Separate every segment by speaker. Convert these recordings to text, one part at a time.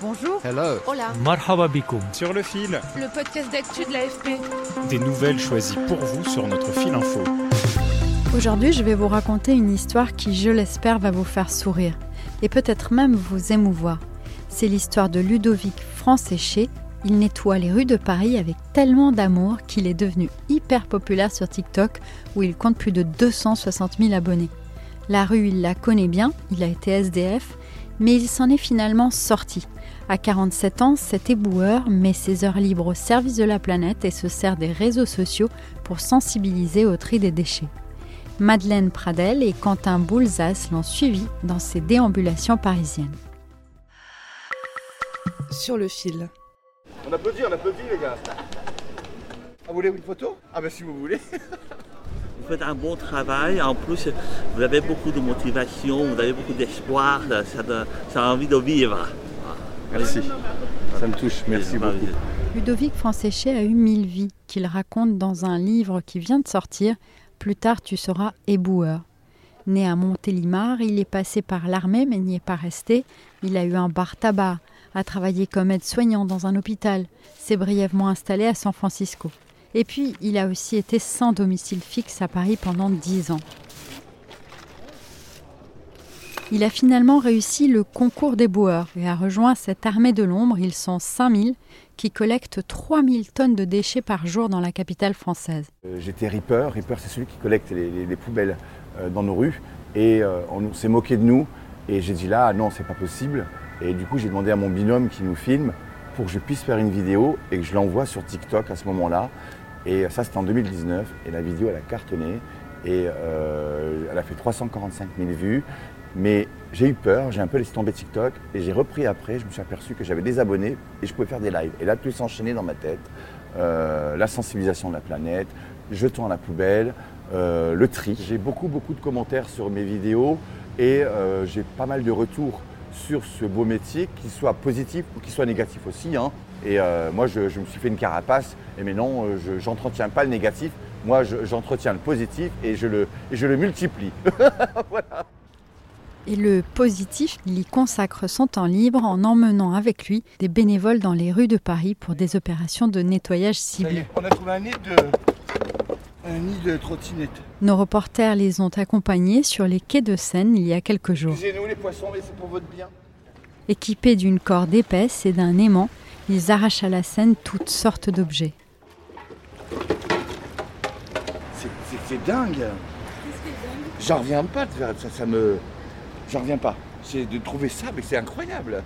Speaker 1: Bonjour.
Speaker 2: Hello.
Speaker 1: Hola.
Speaker 3: Marhaba bikoum.
Speaker 4: sur le fil.
Speaker 1: Le podcast d'actu de l'AFP.
Speaker 4: Des nouvelles choisies pour vous sur notre fil info.
Speaker 5: Aujourd'hui, je vais vous raconter une histoire qui, je l'espère, va vous faire sourire et peut-être même vous émouvoir. C'est l'histoire de Ludovic Franséché. Il nettoie les rues de Paris avec tellement d'amour qu'il est devenu hyper populaire sur TikTok où il compte plus de 260 000 abonnés. La rue, il la connaît bien, il a été SDF, mais il s'en est finalement sorti. À 47 ans, cet éboueur met ses heures libres au service de la planète et se sert des réseaux sociaux pour sensibiliser au tri des déchets. Madeleine Pradel et Quentin Boulzas l'ont suivi dans ses déambulations parisiennes.
Speaker 1: Sur le fil.
Speaker 6: On applaudit, on applaudit les gars. Ah, vous voulez une photo? Ah bah si vous voulez.
Speaker 7: Vous faites un bon travail, en plus vous avez beaucoup de motivation, vous avez beaucoup d'espoir, ça, donne- ça a envie de vivre.
Speaker 6: Merci. Ça me touche, merci beaucoup.
Speaker 5: Ludovic Franséché a eu mille vies qu'il raconte dans un livre qui vient de sortir. Plus tard, tu seras éboueur. Né à Montélimar, il est passé par l'armée mais n'y est pas resté. Il a eu un bar tabac, a travaillé comme aide-soignant dans un hôpital, s'est brièvement installé à San Francisco. Et puis, il a aussi été sans domicile fixe à Paris pendant dix ans. Il a finalement réussi le concours des boueurs et a rejoint cette armée de l'ombre. Ils sont 5000 qui collectent 3000 tonnes de déchets par jour dans la capitale française.
Speaker 6: Euh, J'étais Reaper. Reaper, c'est celui qui collecte les, les- les poubelles euh, dans nos rues. Et euh, on s'est moqué de nous. Et j'ai dit là, non, c'est pas possible. Et du coup, j'ai demandé à mon binôme qui nous filme pour que je puisse faire une vidéo et que je l'envoie sur TikTok à ce moment-là. Et ça, c'était en 2019. Et la vidéo, elle a cartonné. Et euh, elle a fait 345 000 vues. Mais j'ai eu peur, j'ai un peu laissé tomber TikTok et j'ai repris après. Je me suis aperçu que j'avais des abonnés et je pouvais faire des lives. Et là, tout s'enchaînait dans ma tête. Euh, la sensibilisation de la planète, jetons à la poubelle, euh, le tri. J'ai beaucoup, beaucoup de commentaires sur mes vidéos et j'ai pas mal de retours sur ce beau métier, qu'il soit positif ou qu'il soit négatif aussi. hein. Et euh, moi, je, je me suis fait une carapace et maintenant, euh, je n'entretiens pas le négatif. Moi, je- j'entretiens le positif et je le, et je le multiplie.
Speaker 5: Et le positif, il y consacre son temps libre en emmenant avec lui des bénévoles dans les rues de Paris pour des opérations de nettoyage ciblé.
Speaker 6: est, on a trouvé un nid de, un nid de trottinette.
Speaker 5: Nos reporters les ont accompagnés sur les quais de Seine il y a quelques jours.
Speaker 6: Excusez-nous les poissons, mais c'est pour votre bien.
Speaker 5: Équipés d'une corde épaisse et d'un aimant, ils arrachent à la Seine toutes sortes d'objets.
Speaker 6: C'est- C'est dingue. J'en reviens pas de faire ça, ça me. J'en reviens pas. C'est de trouver ça, mais c'est incroyable.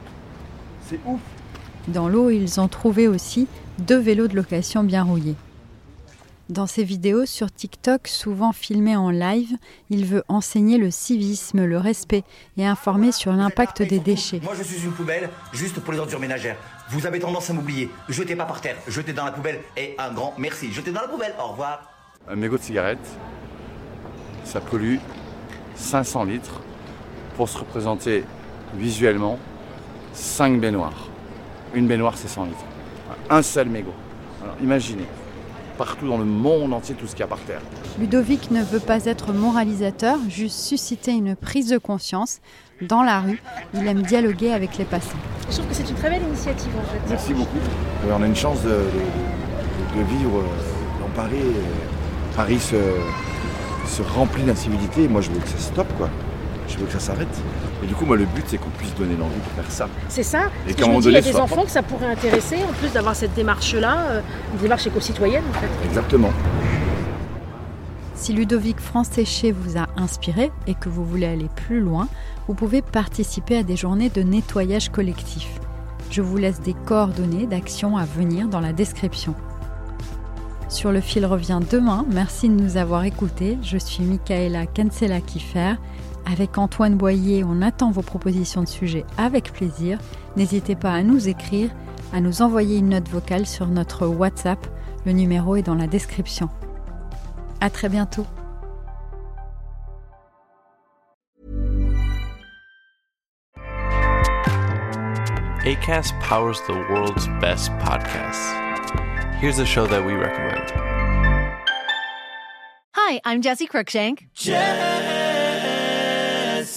Speaker 6: C'est ouf.
Speaker 5: Dans l'eau, ils ont trouvé aussi deux vélos de location bien rouillés. Dans ses vidéos sur TikTok, souvent filmées en live, il veut enseigner le civisme, le respect et informer sur l'impact des déchets.
Speaker 8: Moi, je suis une poubelle juste pour les ordures ménagères. Vous avez tendance à m'oublier. Jetez pas par terre, jetez dans la poubelle. Et un grand merci. Jetez dans la poubelle. Au revoir.
Speaker 6: Un mégot de cigarette, ça pollue 500 litres pour se représenter visuellement 5 baignoires. Une baignoire, c'est 100 litres. Un seul mégot. Alors imaginez, partout dans le monde entier, tout ce qu'il y a par terre.
Speaker 5: Ludovic ne veut pas être moralisateur, juste susciter une prise de conscience. Dans la rue, il aime dialoguer avec les passants.
Speaker 1: Je trouve que c'est une très belle initiative en fait.
Speaker 6: Merci beaucoup. Euh, on a une chance de, de- de vivre euh, dans Paris. euh, Paris se, se remplit d'incivilité. Moi, je veux que ça stoppe, quoi. Je veux que ça s'arrête. Et du coup, moi, le but, c'est qu'on puisse donner l'envie de faire ça.
Speaker 1: C'est ça.
Speaker 6: Et
Speaker 1: me
Speaker 6: moment
Speaker 1: dis, il y a des enfants que ça pourrait intéresser, en plus d'avoir cette démarche-là, euh, une démarche éco-citoyenne en fait.
Speaker 6: Exactement.
Speaker 5: Si Ludovic Franséché vous a inspiré et que vous voulez aller plus loin, vous pouvez participer à des journées de nettoyage collectif. Je vous laisse des coordonnées d'actions à venir dans la description. Sur le fil revient demain. Merci de nous avoir écoutés. Je suis Michaela Kensela Kiffer. Avec Antoine Boyer, on attend vos propositions de sujets avec plaisir. N'hésitez pas à nous écrire, à nous envoyer une note vocale sur notre WhatsApp. Le numéro est dans la description. À très bientôt.
Speaker 2: ACAST powers the world's best podcasts. Here's a show that we recommend.
Speaker 3: Hi, I'm Jesse Cruikshank.